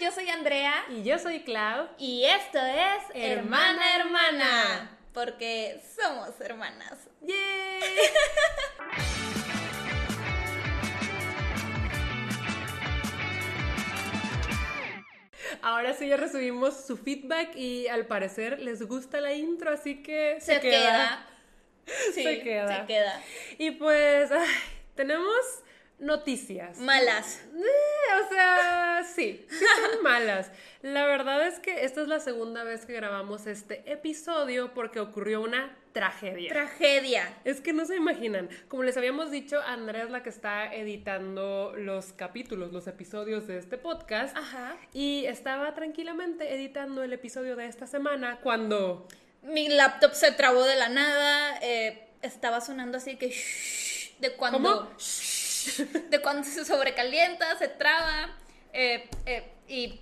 yo soy Andrea. Y yo soy Clau. Y esto es Hermana, Hermana. Porque somos hermanas. ¡Yay! Ahora sí ya recibimos su feedback y al parecer les gusta la intro, así que Se, queda. Sí, Se queda. Se queda. Y pues ay, tenemos noticias. Malas. Eh, o sea, sí, sí son malas. La verdad es que esta es la segunda vez que grabamos este episodio porque ocurrió una tragedia. Tragedia. es que no se imaginan. Como les habíamos dicho, Andrea es la que está editando los capítulos, los episodios de este podcast. Ajá. Y estaba tranquilamente editando el episodio de esta semana cuando... Mi laptop se trabó de la nada. eh, estaba sonando así que shh, de cuando. ¿Cómo? De cuando se sobrecalienta, se traba. eh, eh, y.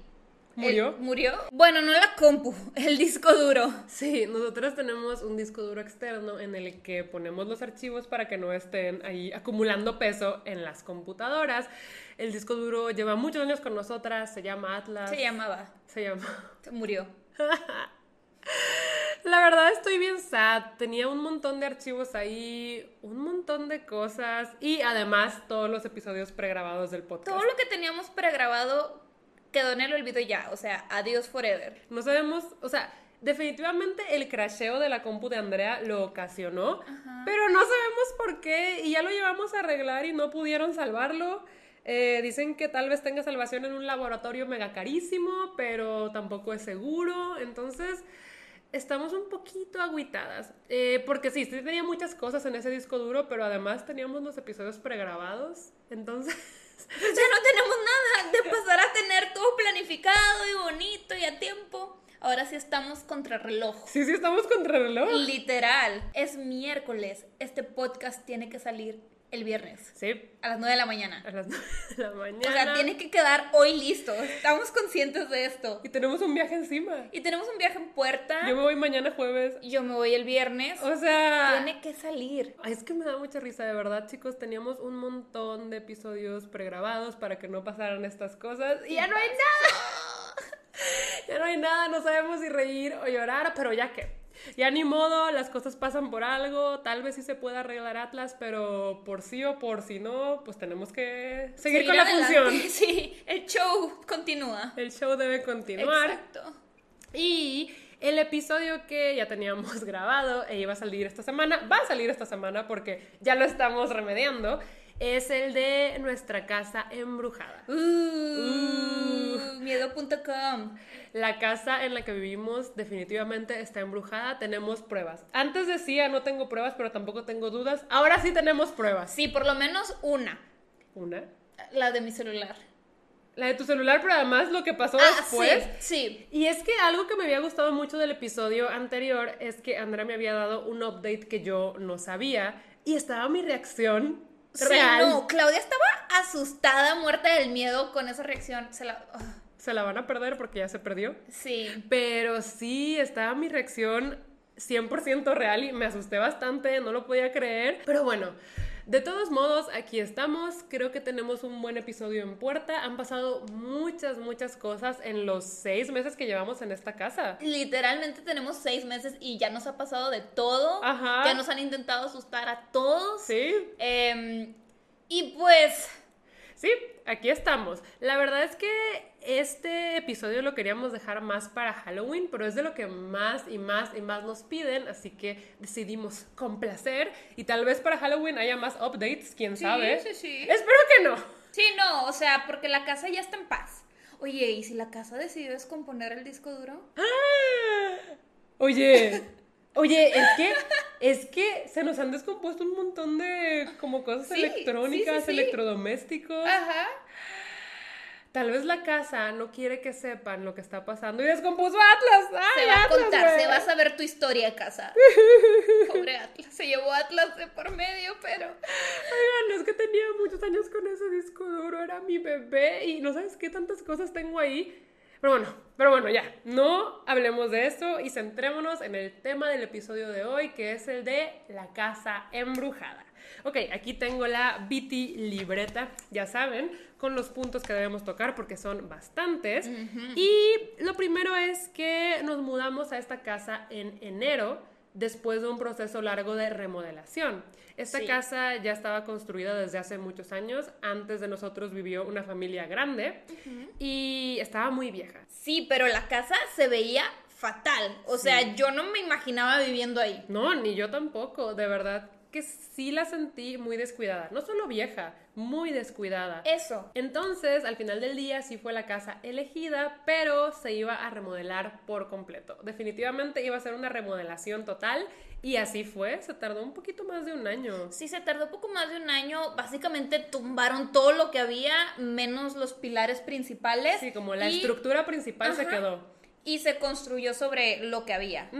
¿Murió? eh, murió. Bueno, no la compu, el disco duro. Sí, nosotros tenemos un disco duro externo en el que ponemos los archivos para que no estén ahí acumulando peso en las computadoras. El disco duro lleva muchos años con nosotras, se llama Atlas. Se llamaba. Se llama. Se murió. La verdad estoy bien sad. Tenía un montón de archivos ahí, un montón de cosas y además todos los episodios pregrabados del podcast. Todo lo que teníamos pregrabado quedó en el olvido ya. O sea, adiós forever. No sabemos, o sea, definitivamente el crasheo de la compu de Andrea lo ocasionó, pero no sabemos por qué y ya lo llevamos a arreglar y no pudieron salvarlo. Eh, dicen que tal vez tenga salvación en un laboratorio mega carísimo, pero tampoco es seguro. Entonces, estamos un poquito agüitadas. Eh, porque sí, sí tenía muchas cosas en ese disco duro, pero además teníamos los episodios pregrabados. Entonces, Ya no tenemos nada de pasar a tener todo planificado y bonito y a tiempo. Ahora sí estamos contra reloj. sí, sí estamos contra reloj. Literal. Es miércoles. Este podcast tiene que salir el viernes Sí, a las 9 de la mañana. a las 9 de la mañana. O sea, tiene que quedar hoy listo. Estamos conscientes de esto. Y tenemos un viaje encima. Y tenemos un viaje en puerta. Yo me voy mañana jueves. Yo me voy el viernes. O sea, Tiene que salir. Ay, es que me da mucha risa, de verdad, chicos. Teníamos un montón de episodios pregrabados para que no pasaran estas cosas. Y ya no hay nada. Ya no hay nada, no sabemos si reír o llorar, pero ya que. Ya ni modo, las cosas pasan por algo. Tal vez sí se pueda arreglar Atlas, pero por sí o por si no, pues tenemos que seguir, con la función. Sí, el show continúa. El show debe continuar. Exacto. Y el episodio que ya teníamos grabado e iba a salir esta semana, va a salir esta semana porque ya lo estamos remediando, es el de nuestra casa embrujada. Uh, Miedo.com. La casa en la que vivimos definitivamente está embrujada, tenemos pruebas. Antes decía no tengo pruebas, pero tampoco tengo dudas. Ahora sí tenemos pruebas. Sí, por lo menos una. Una. La de mi celular. La de tu celular, pero además lo que pasó Ah, después. sí, sí. Y es que algo que me había gustado mucho del episodio anterior es que Andrea me había dado un update que yo no sabía y estaba mi reacción Sí, real. no, Claudia estaba asustada, muerta del miedo con esa reacción. Se la... Se la van a perder porque ya se perdió. sí. Pero sí, estaba mi reacción 100% real y me asusté bastante, no lo podía creer. Pero bueno, de todos modos, aquí estamos. Creo que tenemos un buen episodio en puerta. Han pasado muchas, muchas cosas en los seis meses que llevamos en esta casa. Literalmente tenemos seis meses y ya nos ha pasado de todo. Ajá. Ya nos han intentado asustar a todos. Sí, Em, y pues, Sí, aquí estamos. La verdad es que este episodio lo queríamos dejar más para Halloween, pero es de lo que más y más y más nos piden, así que decidimos complacer y tal vez para Halloween haya más updates, quién Sí, sabe. sí, sí. Espero que no. sí, no, o sea, porque la casa ya está en paz. Oye, ¿y si la casa decidió descomponer el disco duro? ¡Ah! Oye, oye, es que es que se nos han descompuesto un montón de como cosas Sí, electrónicas, sí, sí, sí. electrodomésticos. Ajá. Tal vez la casa no quiere que sepan lo que está pasando y descompuso Atlas. ¡Ay, Se va a contar, se va a saber tu historia, casa. Pobre Atlas, se llevó Atlas de por medio, pero... Oigan, es que tenía muchos años con ese disco duro, era mi bebé y no sabes qué tantas cosas tengo ahí. Pero bueno, pero bueno, ya, no hablemos de eso y centrémonos en el tema del episodio de hoy, que es el de la casa embrujada. Ok, aquí tengo la Viti libreta, ya saben, con los puntos que debemos tocar porque son bastantes. Y lo primero es que nos mudamos a esta casa en enero después de un proceso largo de remodelación. Esta casa ya estaba construida desde hace muchos años. Antes de nosotros vivió una familia grande y estaba muy vieja. Sí, pero la casa se veía fatal. O sea, yo no me imaginaba viviendo ahí. No, ni yo tampoco. De verdad que sí la sentí muy descuidada. No solo vieja, muy descuidada. Eso. Entonces, al final del día sí fue la casa elegida, pero se iba a remodelar por completo. Definitivamente iba a ser una remodelación total y así fue. Se tardó un poquito más de un año. Sí, se tardó poco más de un año. Básicamente tumbaron todo lo que había, menos los pilares principales. Sí, como la estructura principal se quedó y se construyó sobre lo que había.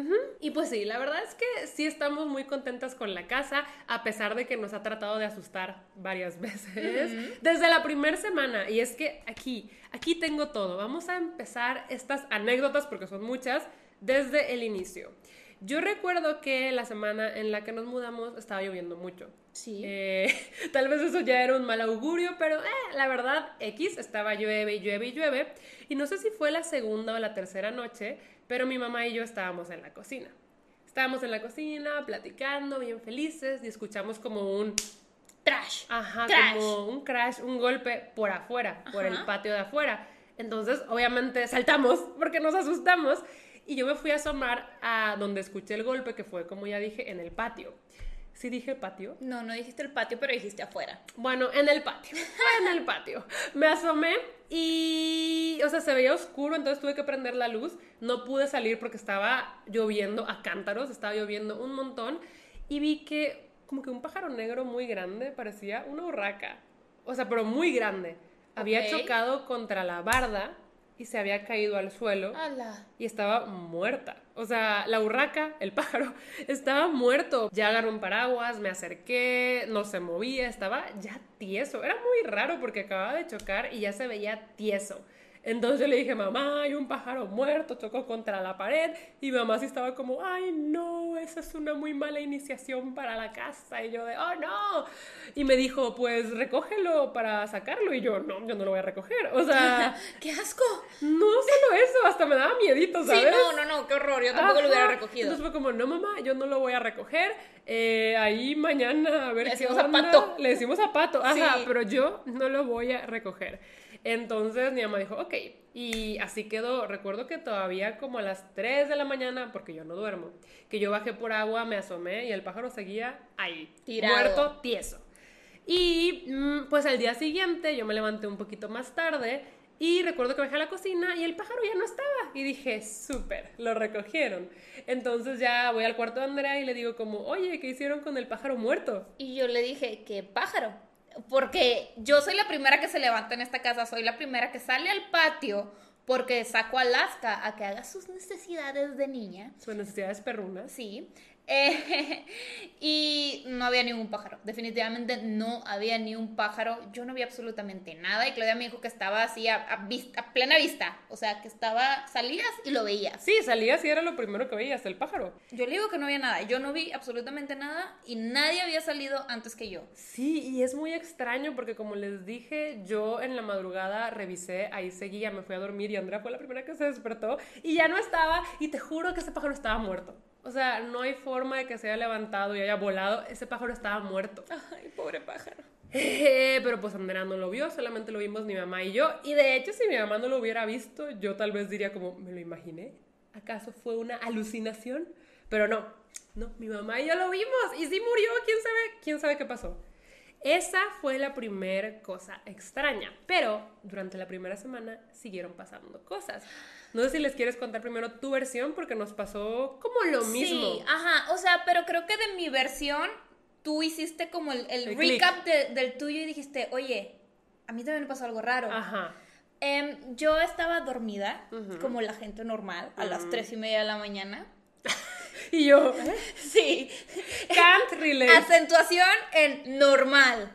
Y pues sí, la verdad es que sí estamos muy contentas con la casa, a pesar de que nos ha tratado de asustar varias veces desde la primera semana. Y es que aquí, aquí tengo todo. Vamos a empezar estas anécdotas, porque son muchas, desde el inicio. Yo recuerdo que la semana en la que nos mudamos estaba lloviendo mucho. Sí. Eh, tal vez eso ya era un mal augurio, pero eh, la verdad, X estaba llueve y llueve y llueve. Y no sé si fue la segunda o la tercera noche, pero mi mamá y yo estábamos en la cocina. Estábamos en la cocina platicando, bien felices, y escuchamos como un trash. Ajá, como un crash, un golpe por afuera, por el patio de afuera. Entonces, obviamente, saltamos porque nos asustamos y yo me fui a asomar a donde escuché el golpe, que fue, como ya dije, en el patio. ¿Sí dije patio? No, no dijiste el patio, pero dijiste afuera. Bueno, en el patio. en el patio. Me asomé y, o sea, se veía oscuro, entonces tuve que prender la luz. No pude salir porque estaba lloviendo a cántaros, estaba lloviendo un montón. Y vi que como que un pájaro negro muy grande, parecía una urraca. O sea, pero muy grande. Había chocado contra la barda y se había caído al suelo y estaba muerta. O sea, la urraca, el pájaro, estaba muerto. Ya agarró un paraguas, me acerqué, no se movía, estaba ya tieso. Era muy raro porque acababa de chocar y ya se veía tieso. Entonces yo le dije, mamá, hay un pájaro muerto, chocó contra la pared. Y mamá sí estaba como, ay, no, esa es una muy mala iniciación para la casa. Y yo de, oh, no. Y me dijo, pues recógelo para sacarlo. Y yo, no, yo no lo voy a recoger. O sea, ¡qué asco! No solo eso, hasta me daba miedito, ¿sabes? Sí, no, no, no, qué horror, yo tampoco lo hubiera recogido. Entonces fue como, no, mamá, yo no lo voy a recoger. Eh, ahí mañana a ver Le decimos a Pato. Le decimos a Pato, ajá, pero yo no lo voy a recoger. Entonces mi mamá dijo, ok, y así quedó. Recuerdo que todavía como a las 3 de la mañana, porque yo no duermo, que yo bajé por agua, me asomé y el pájaro seguía ahí, Tirado. muerto, tieso. Y mm, pues al día siguiente yo me levanté un poquito más tarde y recuerdo que bajé a la cocina y el pájaro ya no estaba. Y dije, súper, lo recogieron. Entonces ya voy al cuarto de Andrea y le digo como, oye, ¿qué hicieron con el pájaro muerto? Y yo le dije, ¿qué pájaro? porque yo soy la primera que se levanta en esta casa, soy la primera que sale al patio porque saco a Alaska a que haga sus necesidades de niña. Sus necesidades perrunas. Sí. Eh, y no había ningún pájaro. Definitivamente no había ni un pájaro. Yo no vi absolutamente nada. Y Claudia me dijo que estaba así a, vista, plena vista. O sea, que estaba, salías y lo veías. Sí, salías y era lo primero que veías, el pájaro. Yo le digo que no había nada. Yo no vi absolutamente nada y nadie había salido antes que yo. Sí, y es muy extraño porque como les dije, yo en la madrugada revisé, ahí seguía, me fui a dormir y Andrea fue la primera que se despertó y ya no estaba. Y te juro que ese pájaro estaba muerto. O sea, no hay forma de que se haya levantado y haya volado. Ese pájaro estaba muerto. Ay, pobre pájaro. Pero pues Andrea no lo vio, solamente lo vimos mi mamá y yo. Y de hecho, si mi mamá no lo hubiera visto, yo tal vez diría como, ¿me lo imaginé? ¿Acaso fue una alucinación? Pero no, no, mi mamá y yo lo vimos y sí murió, quién sabe, quién sabe qué pasó. Esa fue la primera cosa extraña, pero durante la primera semana siguieron pasando cosas. No sé si les quieres contar primero tu versión porque nos pasó como lo mismo. Sí, ajá, o sea, pero creo que de mi versión tú hiciste como el, recap del tuyo y dijiste, oye, a mí también me pasó algo raro. Ajá. Em, yo estaba dormida, como la gente normal, a las tres y media de la mañana. Y yo, sí. Can't relate. Acentuación en normal.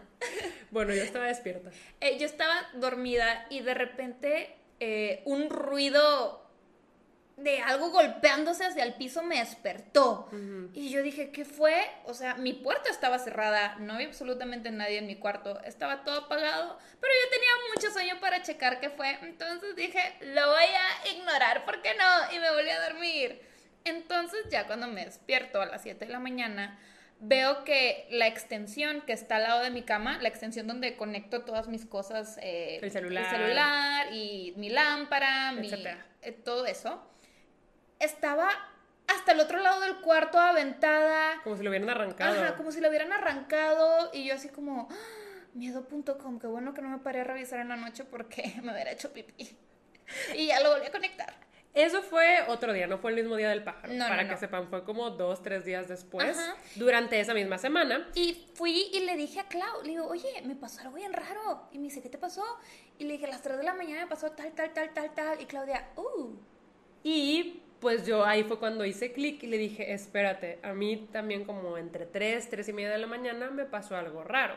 Bueno, yo estaba despierta. Eh, yo estaba dormida y de repente eh, un ruido de algo golpeándose hacia el piso me despertó. Y yo dije, ¿qué fue? O sea, mi puerta estaba cerrada, no había absolutamente nadie en mi cuarto, estaba todo apagado, pero yo tenía mucho sueño para checar qué fue. Entonces dije, lo voy a ignorar, ¿por qué no? Y me volví a dormir. Entonces ya cuando me despierto a las 7 de la mañana, veo que la extensión que está al lado de mi cama, la extensión donde conecto todas mis cosas, eh, El celular. celular y mi lámpara, mi, eh, todo eso, estaba hasta el otro lado del cuarto aventada, Como si lo hubieran arrancado. ajá, como si lo hubieran arrancado y yo así como, "Ah, miedo.com, qué bueno que no me paré a revisar en la noche porque me hubiera hecho pipí. Y ya lo volví a conectar. Eso fue otro día, no fue el mismo día del pájaro. No, no, para no. que sepan, fue como dos, tres días después, Ajá. durante esa misma semana. Y fui y le dije a Clau, le digo, oye, me pasó algo bien raro. Y me dice, ¿qué te pasó? Y le dije, a las 3 de la mañana me pasó tal, tal, tal, tal, tal. Y Claudia, uh. Y pues yo ahí fue cuando hice clic y le dije, espérate, a mí también como entre 3, 3 y media de la mañana me pasó algo raro.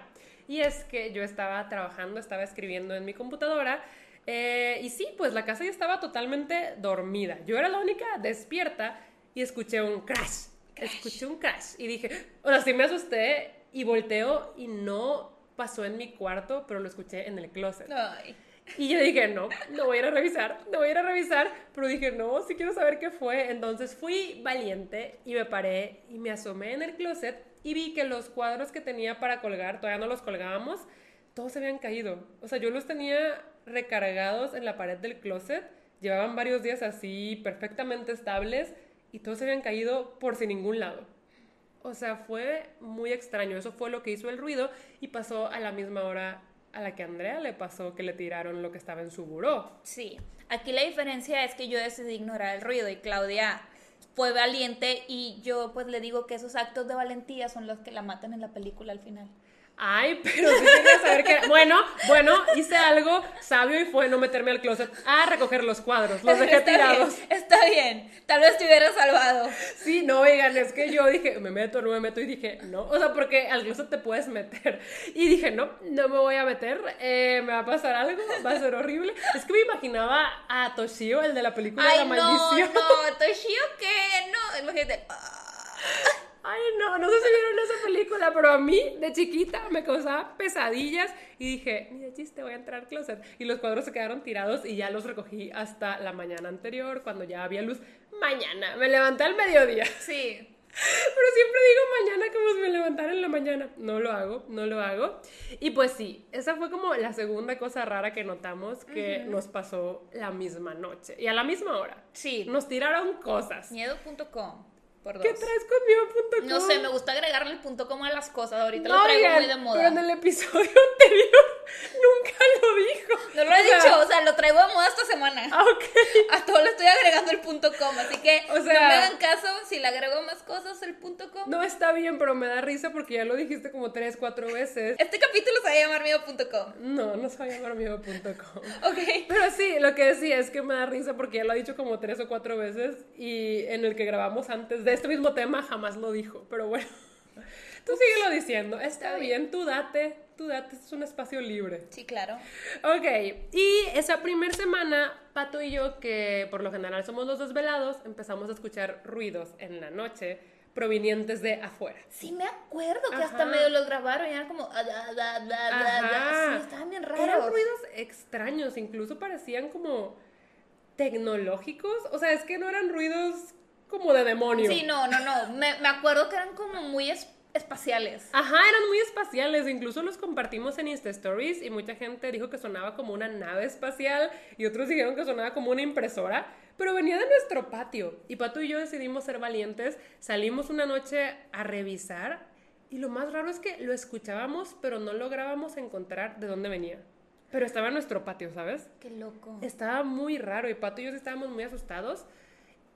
Y es que yo estaba trabajando, estaba escribiendo en mi computadora eh, y sí, pues la casa ya estaba totalmente dormida. Yo era la única despierta y escuché un crash. Escuché un crash y dije, o sea, sí me asusté y volteo y no pasó en mi cuarto, pero lo escuché en el closet. Ay. Y yo dije, no, no voy a ir a revisar, no voy a ir a revisar, pero dije, no, sí quiero saber qué fue. Entonces fui valiente y me paré y me asomé en el closet y vi que los cuadros que tenía para colgar, todavía no los colgábamos, todos se habían caído. O sea, yo los tenía recargados en la pared del closet, llevaban varios días así perfectamente estables y todos se habían caído por sin ningún lado. O sea, fue muy extraño. Eso fue lo que hizo el ruido y pasó a la misma hora a la que Andrea le pasó que le tiraron lo que estaba en su buró. Sí, aquí la diferencia es que yo decidí ignorar el ruido y Claudia fue valiente y yo pues le digo que esos actos de valentía son los que la matan en la película al final. Ay, pero sí quería saber que... Bueno, bueno, hice algo sabio y fue no meterme al closet a recoger los cuadros. Los dejé Está tirados. Bien, está bien, tal vez te hubiera salvado. Sí, no, oigan, es que yo dije, me meto, no me meto, y dije, no, o sea, porque al closet te puedes meter. Y dije, no, no me voy a meter, eh, me va a pasar algo, va a ser horrible. Es que me imaginaba a Toshio, el de la película Ay, la no, maldición. no, Toshio, ¿qué? No, imagínate. Ay, no, no sé si película, pero a mí, de chiquita, me causaba pesadillas y dije, ni de chiste, voy a entrar al closet. Y los cuadros se quedaron tirados y ya los recogí hasta la mañana anterior, cuando ya había luz. Mañana, me levanté al mediodía. Sí, Pero siempre digo mañana como si me levantara en la mañana. No lo hago, no lo hago. Y pues sí, esa fue como la segunda cosa rara que notamos que nos pasó la misma noche. Y a la misma hora. sí. Nos tiraron cosas. Miedo.com por dos. ¿Qué traes conmigo.com? No sé, me gusta agregarle el punto com a las cosas. Ahorita No, lo traigo muy de moda. Pero en el episodio anterior nunca lo dijo. No lo he O sea, dicho, o sea, lo traigo de moda esta semana. Ah, ok. A todo le estoy agregando el punto com, así que O no me hagan caso si le agrego más cosas el punto com. No está bien, pero me da risa porque ya lo dijiste como tres, cuatro veces. Este capítulo se va a llamar miedo.com. No, no se va a llamar amigo.com. Ok. Pero sí, lo que decía es que me da risa porque ya lo ha dicho como tres o cuatro veces y en el que grabamos antes de este mismo tema jamás lo dijo. Pero bueno, tú síguelo diciendo. Está bien, tú date, tú date, es un espacio libre. Sí, claro. Ok, y esa primera semana, Pato y yo, que por lo general somos los desvelados, empezamos a escuchar ruidos en la noche provenientes de afuera. Sí, me acuerdo que hasta medio los grabaron y eran como. ah. Ajá. Sí, estaban bien Eran raros. ruidos extraños, incluso parecían como tecnológicos. O sea, es que no eran ruidos como de demonio. Sí, no, no, no. Me, me acuerdo que eran como muy es- espaciales. Ajá, eran muy espaciales, incluso los compartimos en Insta Stories y mucha gente dijo que sonaba como una nave espacial y otros dijeron que sonaba como una impresora, pero venía de nuestro patio y Pato y yo decidimos ser valientes, salimos una noche a revisar y lo más raro es que lo escuchábamos pero no lográbamos encontrar de dónde venía. Pero estaba en nuestro patio, ¿sabes? Qué loco. Estaba muy raro y Pato y yo estábamos muy asustados.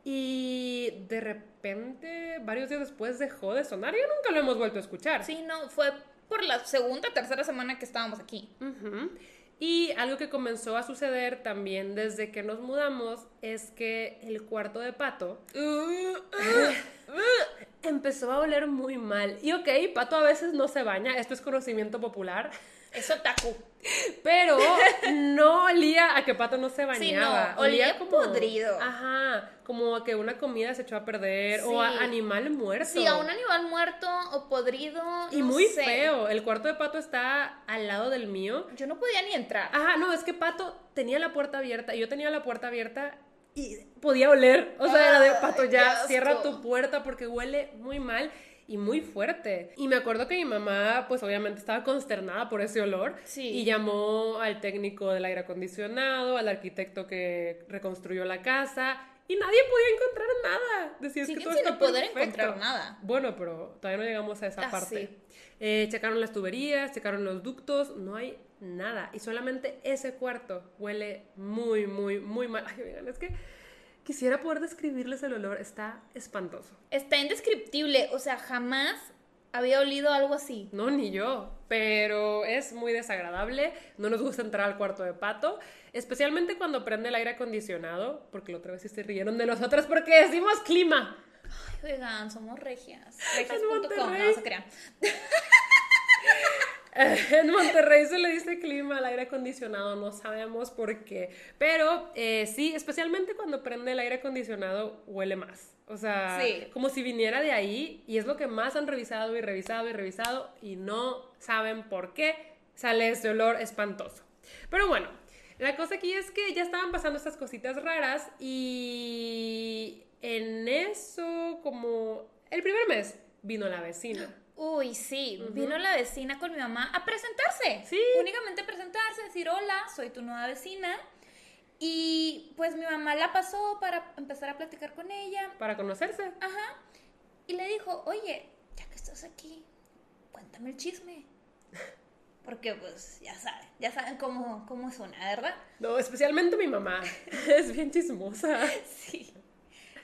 Y de repente, varios días después dejó de sonar y ya nunca lo hemos vuelto a escuchar. Sí, no, fue por la segunda, tercera semana que estábamos aquí. Ujú. Y algo que comenzó a suceder también desde que nos mudamos es que el cuarto de Pato empezó a oler muy mal. Y ok, Pato a veces no se baña, esto es conocimiento popular. Eso tacu. Pero no olía a que Pato no se Sí, bañaba. no, olía podrido. Ajá, como a que una comida se echó a perder o a Sí. animal muerto. Sí, a un animal muerto o podrido. Y no muy sé. feo. El cuarto de Pato está al lado del mío. Yo no podía ni entrar. Ajá, no, es que Pato tenía la puerta abierta y yo tenía la puerta abierta y podía oler. O sea, era de Ay, Pato, ya cierra tu puerta porque huele muy mal y muy fuerte. Y me acuerdo que mi mamá, pues obviamente estaba consternada por ese olor. Sí. Y llamó al técnico del aire acondicionado, al arquitecto que reconstruyó la casa. Y nadie podía encontrar nada. Decía, es que todo está poder perfecto. encontrar nada. Bueno, pero todavía no llegamos a esa Ah, parte. sí. Eh, checaron las tuberías, checaron los ductos, no hay nada. Y solamente ese cuarto huele muy, muy, muy mal. Ay, oigan, es que quisiera poder describirles el olor, está espantoso. Está indescriptible. O sea, jamás había olido algo así. No, ni yo, pero es muy desagradable. No nos gusta entrar al cuarto de pato, especialmente cuando prende el aire acondicionado, porque la otra vez sí se rieron de nosotras porque decimos clima. Ay, oigan, somos regias. Regias.com, no se crean. En Monterrey se le dice clima al aire acondicionado, no sabemos por qué. Pero eh, sí, especialmente cuando prende el aire acondicionado, huele más. O sea, Sí. como si viniera de ahí y es lo que más han revisado y revisado y revisado y no saben por qué sale ese olor espantoso. Pero bueno, la cosa aquí es que ya estaban pasando estas cositas raras y en eso, como el primer mes, vino la vecina. Uy, sí, vino la vecina con mi mamá a presentarse. Sí. Únicamente a presentarse, decir, hola, soy tu nueva vecina. Y pues mi mamá la pasó para empezar a platicar con ella. Para conocerse. Ajá. Y le dijo, oye, ya que estás aquí, cuéntame el chisme. Porque pues ya saben, ya saben cómo, cómo suena, ¿verdad? No, especialmente mi mamá. Es bien chismosa. Sí.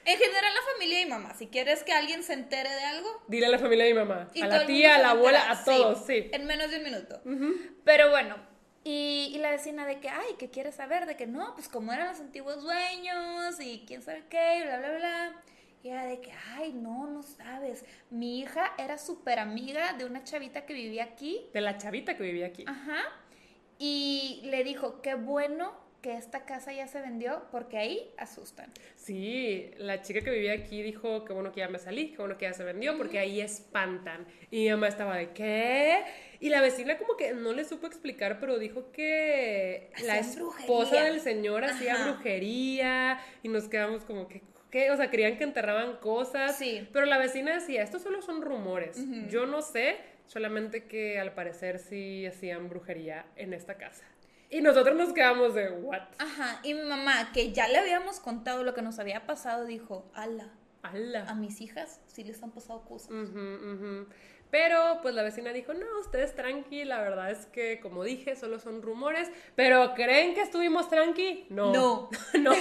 En general la familia y mamá, si quieres que alguien se entere de algo, Dile a la familia mi mamá. Y a la tía, a la abuela, a todos, sí. En menos de un minuto. Pero bueno, y, y la vecina de que, ay, ¿qué quieres saber? De que no, pues como eran los antiguos dueños y quién sabe qué, y bla, bla, bla. Y era de que, ay, no, no sabes. Mi hija era súper amiga de una chavita que vivía aquí. De la chavita que vivía aquí. Ajá. Y le dijo, qué bueno que esta casa ya se vendió porque ahí asustan. Sí, la chica que vivía aquí dijo que bueno que ya me salí, que bueno que ya se vendió, porque ahí espantan. Y mi mamá estaba de ¿qué? Y la vecina como que no le supo explicar, pero dijo que la esposa brujería. del señor hacía Ajá. brujería y nos quedamos como que ¿qué? O sea, creían que enterraban cosas. Sí. Pero la vecina decía, estos solo son rumores. Yo no sé, solamente que al parecer sí hacían brujería en esta casa. Y nosotros nos quedamos de ¿what? Ajá. Y mi mamá, que ya le habíamos contado lo que nos había pasado, dijo, ala, ¡Hala! a mis hijas sí les han pasado cosas. Ujú, ujú. Pero pues la vecina dijo, no, ustedes tranqui, la verdad es que como dije, solo son rumores, pero ¿creen que estuvimos tranqui? No. No. no,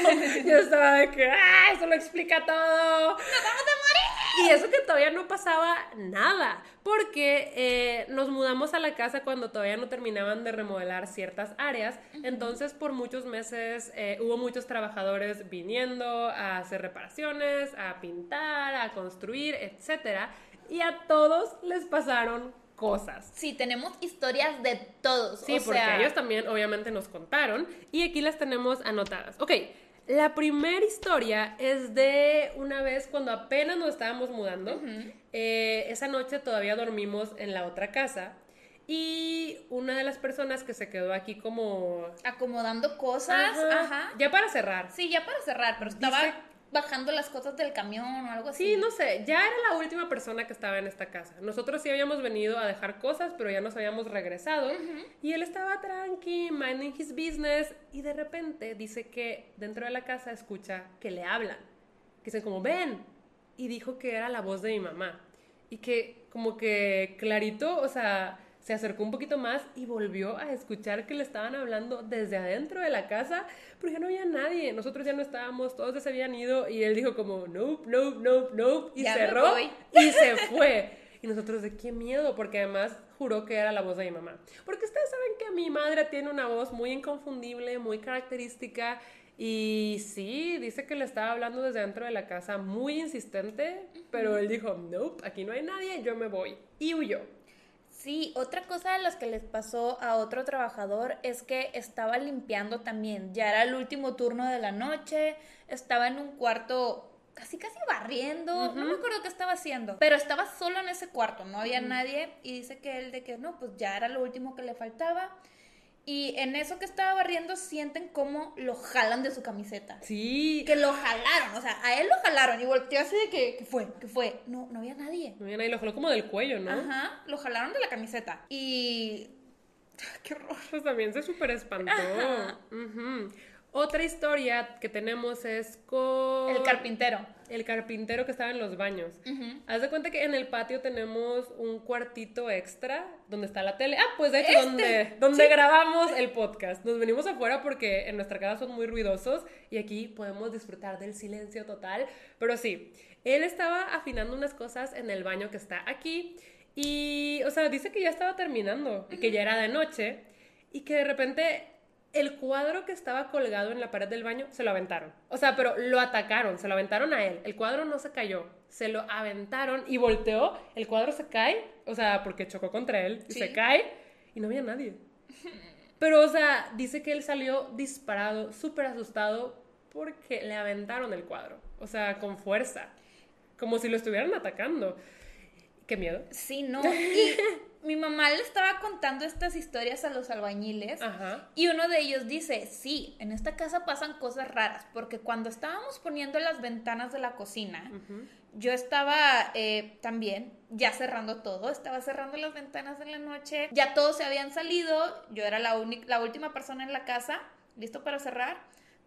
yo estaba de que, ¡ah, eso lo explica todo! ¡Nos vamos a morir! Y eso que todavía no pasaba nada, porque eh, nos mudamos a la casa cuando todavía no terminaban de remodelar ciertas áreas, entonces por muchos meses eh, hubo muchos trabajadores viniendo a hacer reparaciones, a pintar, a construir, etcétera, y a todos les pasaron cosas. Sí, tenemos historias de todos. Sí, o porque sea, ellos también obviamente nos contaron y aquí las tenemos anotadas. Ok, la primera historia es de una vez cuando apenas nos estábamos mudando. Eh, esa noche todavía dormimos en la otra casa y una de las personas que se quedó aquí como... acomodando cosas. Ajá. Ya para cerrar. Sí, ya para cerrar, pero estaba Dice- bajando las cosas del camión o algo así. Sí, no sé, ya era la última persona que estaba en esta casa. Nosotros sí habíamos venido a dejar cosas, pero ya nos habíamos regresado. Y él estaba tranqui, minding his business, y de repente dice que dentro de la casa escucha que le hablan. Que dicen como, ven. Y dijo que era la voz de mi mamá. Y que como que clarito, o sea, se acercó un poquito más y volvió a escuchar que le estaban hablando desde adentro de la casa, pero ya no había nadie. Nosotros ya no estábamos, todos ya se habían ido y él dijo como, nope, nope, nope, nope, y Ya cerró y se fue. Y nosotros de qué miedo, porque además juró que era la voz de mi mamá. Porque ustedes saben que mi madre tiene una voz muy inconfundible, muy característica. Y sí, dice que le estaba hablando desde dentro de la casa, muy insistente, pero él dijo, nope, aquí no hay nadie, yo me voy. Y huyó. Sí, otra cosa de las que les pasó a otro trabajador es que estaba limpiando también. Ya era el último turno de la noche, estaba en un cuarto casi casi barriendo, no me acuerdo qué estaba haciendo, pero estaba solo en ese cuarto, no había nadie y dice que él de que no, pues ya era lo último que le faltaba. Y en eso que estaba barriendo sienten como lo jalan de su camiseta. Sí. Que lo jalaron, o sea, a él lo jalaron y volteó así de que, ¿qué fue? ¿Qué fue? No, no había nadie. No había nadie, lo jaló como del cuello, ¿no? Ajá, lo jalaron de la camiseta. Y... ¡Qué horror! Pues también se súper espantó. Ujú. Otra historia que tenemos es con... El carpintero. El carpintero que estaba en los baños. Haz de cuenta que en el patio tenemos un cuartito extra donde está la tele. Ah, pues de hecho, Este, donde, donde grabamos el podcast. Nos venimos afuera porque en nuestra casa son muy ruidosos y aquí podemos disfrutar del silencio total. Pero sí, él estaba afinando unas cosas en el baño que está aquí y, o sea, dice que ya estaba terminando y que ya era de noche y que de repente el cuadro que estaba colgado en la pared del baño se lo aventaron. O sea, pero lo atacaron, se lo aventaron a él. El cuadro no se cayó, se lo aventaron y volteó. El cuadro se cae, o sea, porque chocó contra él y Sí. se cae y no había nadie. Pero, o sea, dice que él salió disparado, súper asustado porque le aventaron el cuadro. O sea, con fuerza. Como si lo estuvieran atacando. Qué miedo. Sí, no. Y mi mamá le estaba contando estas historias a los albañiles. Ajá. Y uno de ellos dice, sí, en esta casa pasan cosas raras, porque cuando estábamos poniendo las ventanas de la cocina, yo estaba eh, también ya cerrando todo, estaba cerrando las ventanas de la noche, ya todos se habían salido, yo era la, la última persona en la casa, listo para cerrar,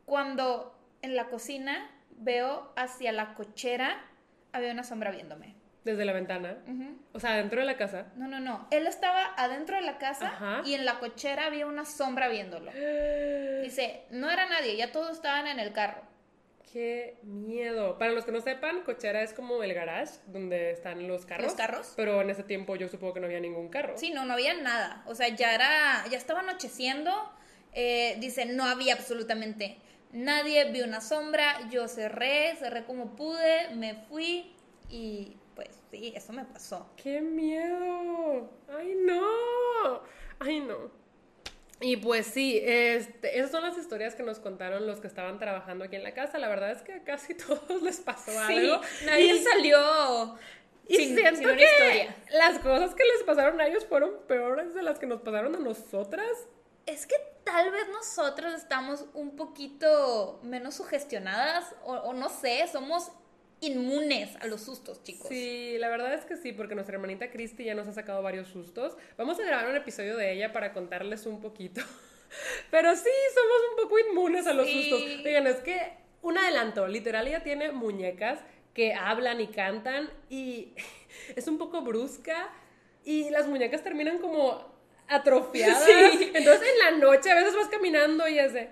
cuando en la cocina veo hacia la cochera, había una sombra viéndome. Desde la ventana. O sea, dentro de la casa. No, no, no. Él estaba adentro de la casa Ajá. y en la cochera había una sombra viéndolo. Dice, no era nadie, ya todos estaban en el carro. Qué miedo. Para los que no sepan, cochera es como el garage donde están los carros. ¿Los carros? Pero en ese tiempo yo supongo que no había ningún carro. Sí, no, no había nada. O sea, ya era, ya estaba anocheciendo. Eh, dice, no había absolutamente nadie, vi una sombra, yo cerré, cerré como pude, me fui y sí, eso me pasó. ¡Qué miedo! ¡Ay, no! ¡Ay, no! Y pues sí, este, esas son las historias que nos contaron los que estaban trabajando aquí en la casa. La verdad es que a casi todos les pasó algo. nadie Y- salió Y sin, siento sin una que historia. las cosas que les pasaron a ellos fueron peores de las que nos pasaron a nosotras. Es que tal vez nosotros estamos un poquito menos sugestionadas o, o no sé, somos inmunes a los sustos, chicos. Sí, la verdad es que sí, porque nuestra hermanita Cristi ya nos ha sacado varios sustos. Vamos a grabar un episodio de ella para contarles un poquito. Pero sí, somos un poco inmunes a los Sí. sustos. Oigan, es que un adelanto, literal ella tiene muñecas que hablan y cantan y es un poco brusca y las muñecas terminan como atrofiadas. Sí. Entonces en la noche a veces vas caminando y es de,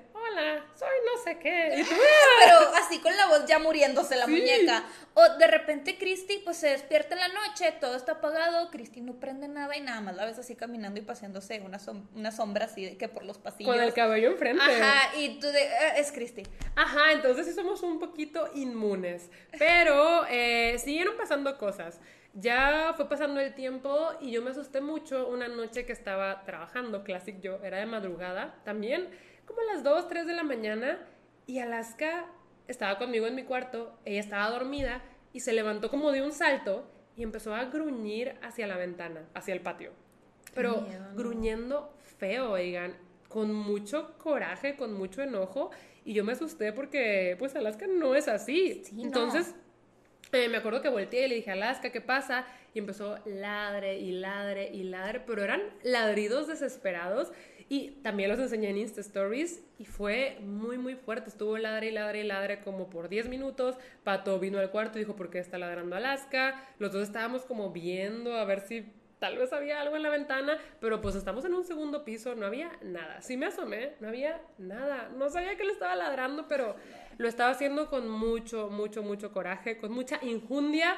soy no sé qué. Y tú, Pero así con la voz ya muriéndose la Sí. muñeca. O de repente Cristi pues se despierta en la noche, todo está apagado, Cristi no prende nada y nada más la ves así caminando y paseándose una, som- una sombra así de que por los pasillos. con el cabello enfrente. Ajá, y tú de, "Ah, es Cristi. Ajá, entonces sí somos un poquito inmunes. Pero eh, siguieron pasando cosas. Ya fue pasando el tiempo y yo me asusté mucho una noche que estaba trabajando, Classic yo, era de madrugada también, como a las 2, 3 de la mañana, y Alaska estaba conmigo en mi cuarto, ella estaba dormida y se levantó como de un salto y empezó a gruñir hacia la ventana, hacia el patio. Pero miedo, ¿no? gruñendo feo, oigan, con mucho coraje, con mucho enojo. Y yo me asusté porque, pues, Alaska no es así. Sí, no. Entonces, eh, me acuerdo que volteé y le dije, Alaska, ¿qué pasa? Y empezó ladre y ladre y ladre, pero eran ladridos desesperados. Y también los enseñé en Insta Stories y fue muy, muy fuerte. Estuvo ladre y ladre y ladre como por 10 minutos. Pato vino al cuarto y dijo, ¿por qué está ladrando Alaska? Los dos estábamos como viendo a ver si tal vez había algo en la ventana, pero pues estamos en un segundo piso, no había nada. Sí me asomé, no había nada. No sabía que le estaba ladrando, pero lo estaba haciendo con mucho, mucho, mucho coraje, con mucha injundia.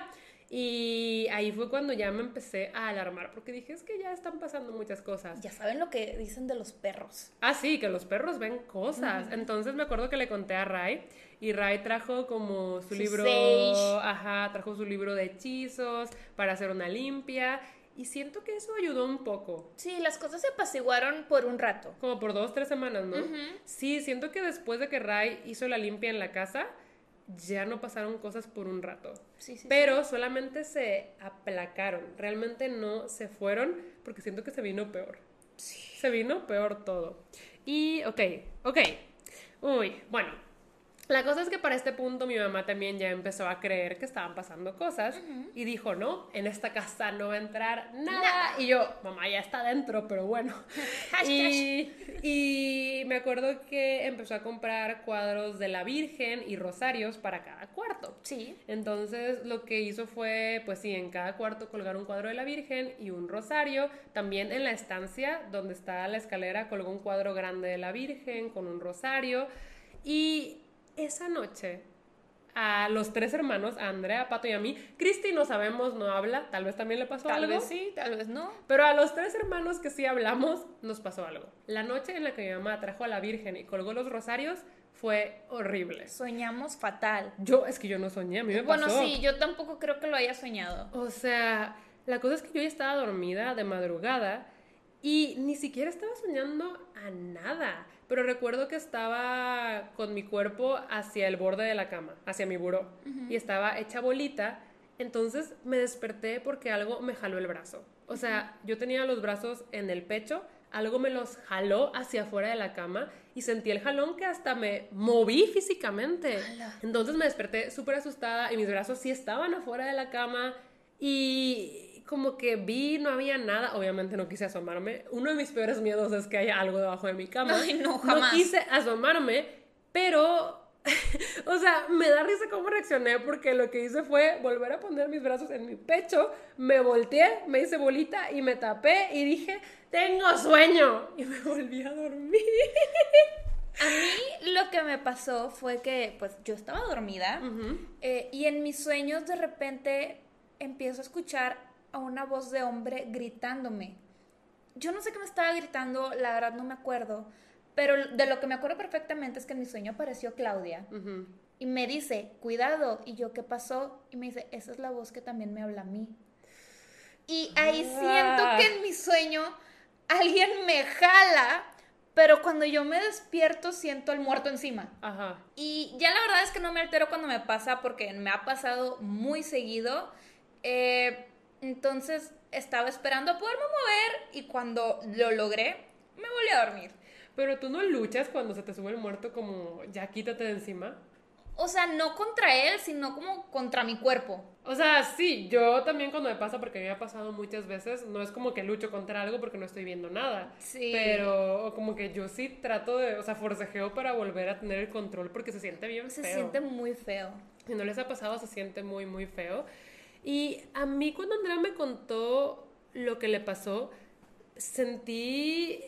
Y ahí fue cuando ya me empecé a alarmar, porque dije, es que ya están pasando muchas cosas. Ya saben lo que dicen de los perros. Ah, sí, que los perros ven cosas. Entonces me acuerdo que le conté a Ray y Ray trajo como su, Su libro, sage. ajá, trajo su libro de hechizos para hacer una limpia y siento que eso ayudó un poco. Sí, las cosas se apaciguaron por un rato. Como por dos, tres semanas, ¿no? Sí, siento que después de que Ray hizo la limpia en la casa, ya no pasaron cosas por un rato. Sí, sí, Pero solamente se aplacaron. Realmente no se fueron porque siento que se vino peor. Sí. Se vino peor todo. Y, ok, ok. Uy, bueno, la cosa es que para este punto mi mamá también ya empezó a creer que estaban pasando cosas y dijo, no, en esta casa no va a entrar nada. Nada. Y yo, mamá ya está dentro, pero bueno. Y, y me acuerdo que empezó a comprar cuadros de la Virgen y rosarios para cada cuarto. Sí. Entonces lo que hizo fue, pues sí, en cada cuarto colgar un cuadro de la Virgen y un rosario. También en la estancia donde está la escalera colgó un cuadro grande de la Virgen con un rosario. Y esa noche a los tres hermanos, a Andrea, a Pato y a mí, Cristi no sabemos, no habla, tal vez también le pasó Tal algo. vez sí, tal vez no. Pero a los tres hermanos que sí hablamos, nos pasó algo. La noche en la que mi mamá trajo a la Virgen y colgó los rosarios fue horrible. Soñamos fatal. Yo, es que yo no soñé, a mí me Bueno, pasó. sí, yo tampoco creo que lo haya soñado. O sea, la cosa es que yo ya estaba dormida de madrugada y ni siquiera estaba soñando a nada. Pero recuerdo que estaba con mi cuerpo hacia el borde de la cama, hacia mi buró, y estaba hecha bolita. Entonces me desperté porque algo me jaló el brazo. O sea, yo tenía los brazos en el pecho, algo me los jaló hacia afuera de la cama y sentí el jalón que hasta me moví físicamente. Entonces me desperté súper asustada y mis brazos sí estaban afuera de la cama y como que vi, no había nada, obviamente no quise asomarme. Uno de mis peores miedos es que haya algo debajo de mi cama. Ay, no, jamás. quise asomarme, pero, o sea, me da risa cómo reaccioné porque lo que hice fue volver a poner mis brazos en mi pecho, me volteé, me hice bolita y me tapé y dije, tengo sueño. Y me volví a dormir. A mí lo que me pasó fue que, pues, yo estaba dormida eh, y en mis sueños de repente empiezo a escuchar a una voz de hombre gritándome. Yo no sé qué me estaba gritando, la verdad no me acuerdo, pero de lo que me acuerdo perfectamente es que en mi sueño apareció Claudia y me dice, cuidado, y yo, ¿qué pasó? Y me dice, esa es la voz que también me habla a mí. Y ahí siento Ah. que en mi sueño alguien me jala, pero cuando yo me despierto siento al muerto encima. Ajá. Y ya la verdad es que no me altero cuando me pasa porque me ha pasado muy seguido. Eh, entonces estaba esperando a poderme mover y cuando lo logré, me volví a dormir. Pero tú no luchas cuando se te sube el muerto como, ya quítate de encima. O sea, no contra él, sino como contra mi cuerpo. O sea, sí, yo también cuando me pasa, porque me ha pasado muchas veces, no es como que lucho contra algo porque no estoy viendo nada. Sí. Pero como que yo sí trato de, o sea, forcejeo para volver a tener el control porque se siente bien Se feo. siente muy feo. Si no les ha pasado, se siente muy, muy feo. Y a mí cuando Andrea me contó lo que le pasó, sentí,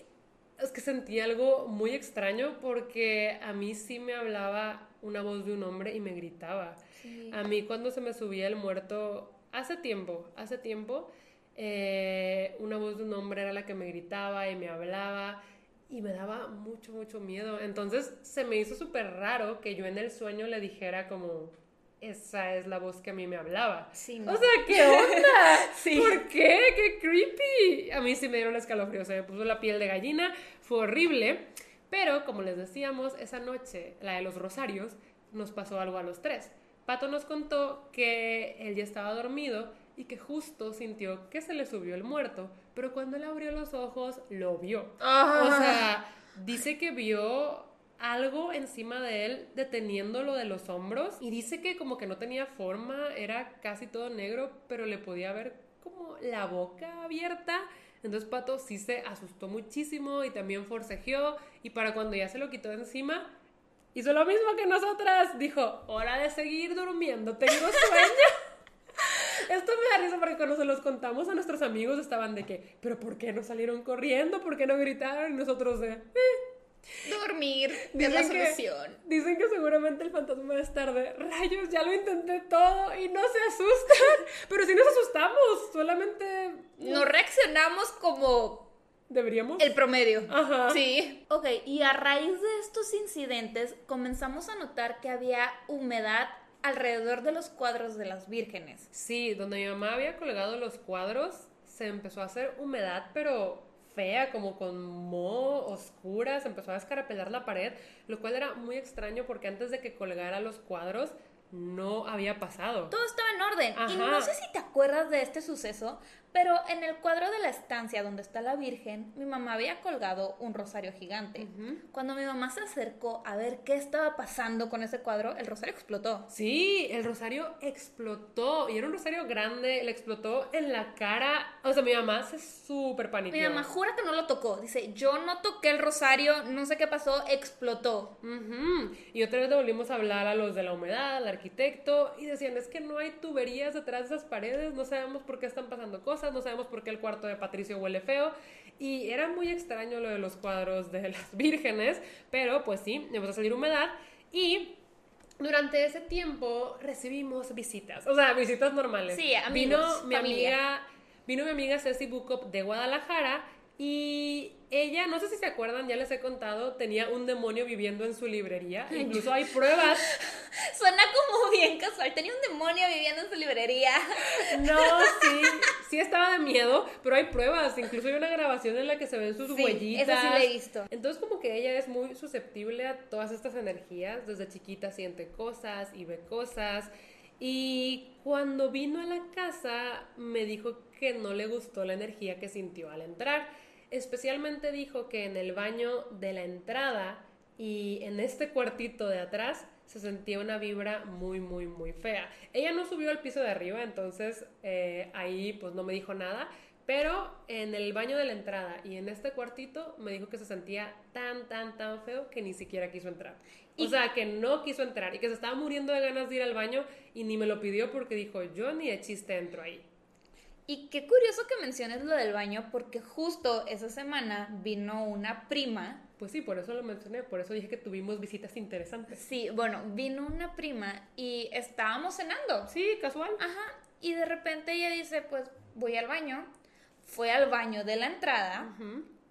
es que sentí algo muy extraño porque a mí sí me hablaba una voz de un hombre y me gritaba. Sí. A mí cuando se me subía el muerto, hace tiempo, hace tiempo, eh, una voz de un hombre era la que me gritaba y me hablaba y me daba mucho, mucho miedo. Entonces se me hizo súper raro que yo en el sueño le dijera como, esa es la voz que a mí me hablaba. Sí, no. O sea, ¿qué onda? Sí. ¿Por qué? ¡Qué creepy! A mí sí me dieron escalofríos, se me puso la piel de gallina, fue horrible. Pero, como les decíamos, esa noche, la de los rosarios, nos pasó algo a los tres. Pato nos contó que él ya estaba dormido y que justo sintió que se le subió el muerto, pero cuando él abrió los ojos, lo vio. Ah. O sea, dice que vio algo encima de él deteniéndolo de los hombros y dice que como que no tenía forma, era casi todo negro, pero le podía ver como la boca abierta. Entonces Pato sí se asustó muchísimo y también forcejeó y para cuando ya se lo quitó de encima, hizo lo mismo que nosotras. Dijo, hora de seguir durmiendo, tengo sueño. Esto me da risa porque cuando se los contamos a nuestros amigos estaban de que, pero ¿por qué no salieron corriendo? ¿Por qué no gritaron? Y nosotros de, "Eh". Dormir es la Dicen que- solución. Dicen que seguramente el fantasma va a estar de rayos, ya lo intenté todo y no se asustan. Pero si nos asustamos, solamente No reaccionamos como deberíamos. el promedio. Ajá. Sí. Ok, y a raíz de estos incidentes comenzamos a notar que había humedad alrededor de los cuadros de las vírgenes. Sí, donde mi mamá había colgado los cuadros, se empezó a hacer humedad, pero fea, como con moho oscura, se empezó a escarapelar la pared, lo cual era muy extraño porque antes de que colgara los cuadros no había pasado. Todo estaba en orden. Y no sé si te acuerdas de este suceso, pero en el cuadro de la estancia donde está la Virgen, mi mamá había colgado un rosario gigante. Cuando mi mamá se acercó a ver qué estaba pasando con ese cuadro, el rosario explotó. Sí, el rosario explotó y era un rosario grande, le explotó en la cara. O sea, mi mamá se súper paniqueó. Mi mamá jura que no lo tocó. Dice, yo no toqué el rosario, no sé qué pasó, explotó. Y otra vez le volvimos a hablar a los de la humedad, al arquitecto, y decían, es que no hay tuberías detrás de esas paredes, no sabemos por qué están pasando cosas, no sabemos por qué el cuarto de Patricio huele feo. Y era muy extraño lo de los cuadros de las vírgenes, pero pues sí, empezó a salir humedad y... Durante ese tiempo recibimos visitas, o sea, visitas normales. Sí, amigos, Vino mi familia. amiga Vino mi amiga Ceci Bukop de Guadalajara y ella, no sé si se acuerdan, ya les he contado, tenía un demonio viviendo en su librería. Incluso hay pruebas. Suena como bien casual. Tenía un demonio viviendo en su librería. No, sí, sí estaba de miedo, pero hay pruebas. Incluso hay una grabación en la que se ven sus Sí, huellitas. esa sí la he visto. Entonces como que ella es muy susceptible a todas estas energías. Desde chiquita siente cosas y ve cosas. Y cuando vino a la casa me dijo que no le gustó la energía que sintió al entrar. Especialmente dijo que en el baño de la entrada y en este cuartito de atrás se sentía una vibra muy, muy, muy fea. Ella no subió al piso de arriba, entonces eh, ahí pues no me dijo nada, pero en el baño de la entrada y en este cuartito me dijo que se sentía tan, tan, tan feo que ni siquiera quiso entrar. O Y- sea, que no quiso entrar y que se estaba muriendo de ganas de ir al baño y ni me lo pidió porque dijo, yo ni de chiste entro ahí. Y qué curioso que menciones lo del baño, porque justo esa semana vino una prima. Pues sí, por eso lo mencioné, por eso dije que tuvimos visitas interesantes. Sí, bueno, vino una prima y estábamos cenando. Sí, casual. Ajá. Y de repente ella dice, pues voy al baño. Fue al baño de la entrada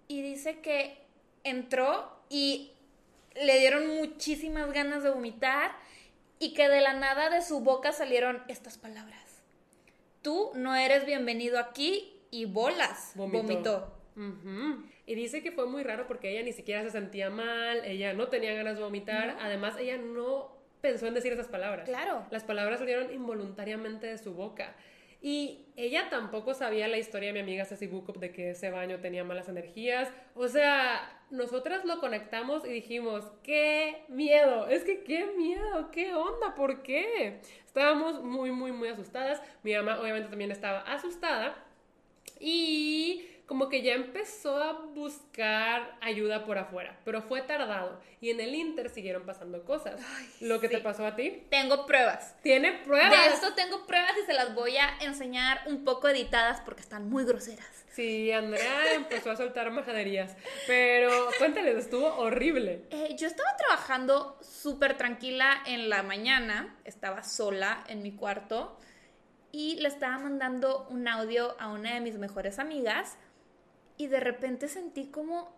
y dice que entró y le dieron muchísimas ganas de vomitar y que de la nada de su boca salieron estas palabras. Tú no eres bienvenido aquí y bolas. Vomitó. Y dice que fue muy raro porque ella ni siquiera se sentía mal, ella no tenía ganas de vomitar, No. además ella no pensó en decir esas palabras. Claro. Las palabras salieron involuntariamente de su boca. Y ella tampoco sabía la historia de mi amiga Ceci Bukop de que ese baño tenía malas energías. O sea, nosotras lo conectamos y dijimos, qué miedo, es que qué miedo, qué onda, ¿por qué? Estábamos muy, muy, muy asustadas. Mi mamá obviamente también estaba asustada. Y como que ya empezó a buscar ayuda por afuera, pero fue tardado. Y en el Inter siguieron pasando cosas. Lo que te pasó a ti. Tengo pruebas. Tiene pruebas. De esto tengo pruebas y se las voy a enseñar un poco editadas porque están muy groseras. Sí, Andrea empezó a soltar majaderías. Pero cuéntales, estuvo horrible. Eh, yo estaba trabajando súper tranquila en la mañana, estaba sola en mi cuarto y le estaba mandando un audio a una de mis mejores amigas y de repente sentí como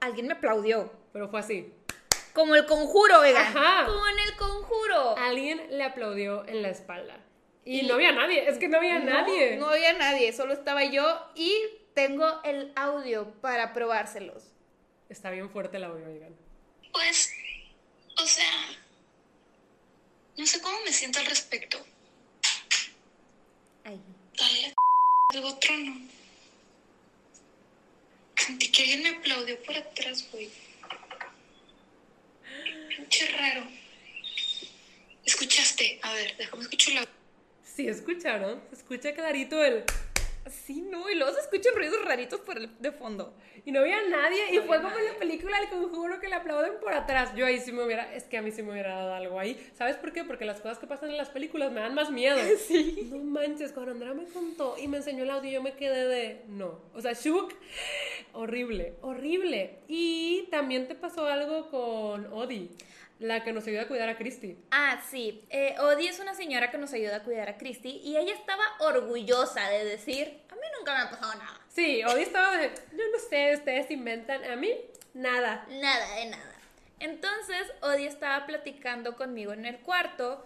alguien me aplaudió. Pero fue así. Como el conjuro, oigan. Ajá. Como en el conjuro. Alguien le aplaudió en la espalda. Y, Y- no había nadie, es que no había No, nadie. No había nadie, solo estaba yo y tengo el audio para probárselos. Está bien fuerte el audio, oigan. Pues, o sea, no sé cómo me siento al respecto. Ay. Dale algo trono. Sentí que alguien me aplaudió por atrás, güey. Pinche raro. ¿Escuchaste? A ver, déjame escuchar audio. Sí, escucharon, se escucha clarito el... Sí, no, y luego se escuchan ruidos raritos por el de fondo. Y no había nadie, y No fue como en la película El Conjuro que le aplauden por atrás. Yo ahí sí me hubiera, es que a mí sí me hubiera dado algo ahí. ¿Sabes por qué? Porque las cosas que pasan en las películas me dan más miedo. Sí. No manches, cuando Andrea me contó y me enseñó el audio, yo me quedé de, no. O sea, shook, horrible, horrible. Y también te pasó algo con Odi, la que nos ayuda a cuidar a Christy. Ah, sí. Eh, Odie es una señora que nos ayuda a cuidar a Christy y ella estaba orgullosa de decir, a mí nunca me ha pasado nada. Sí, Odi estaba de, yo no sé, ustedes inventan, a mí, nada. Nada de nada. Entonces, Odie estaba platicando conmigo en el cuarto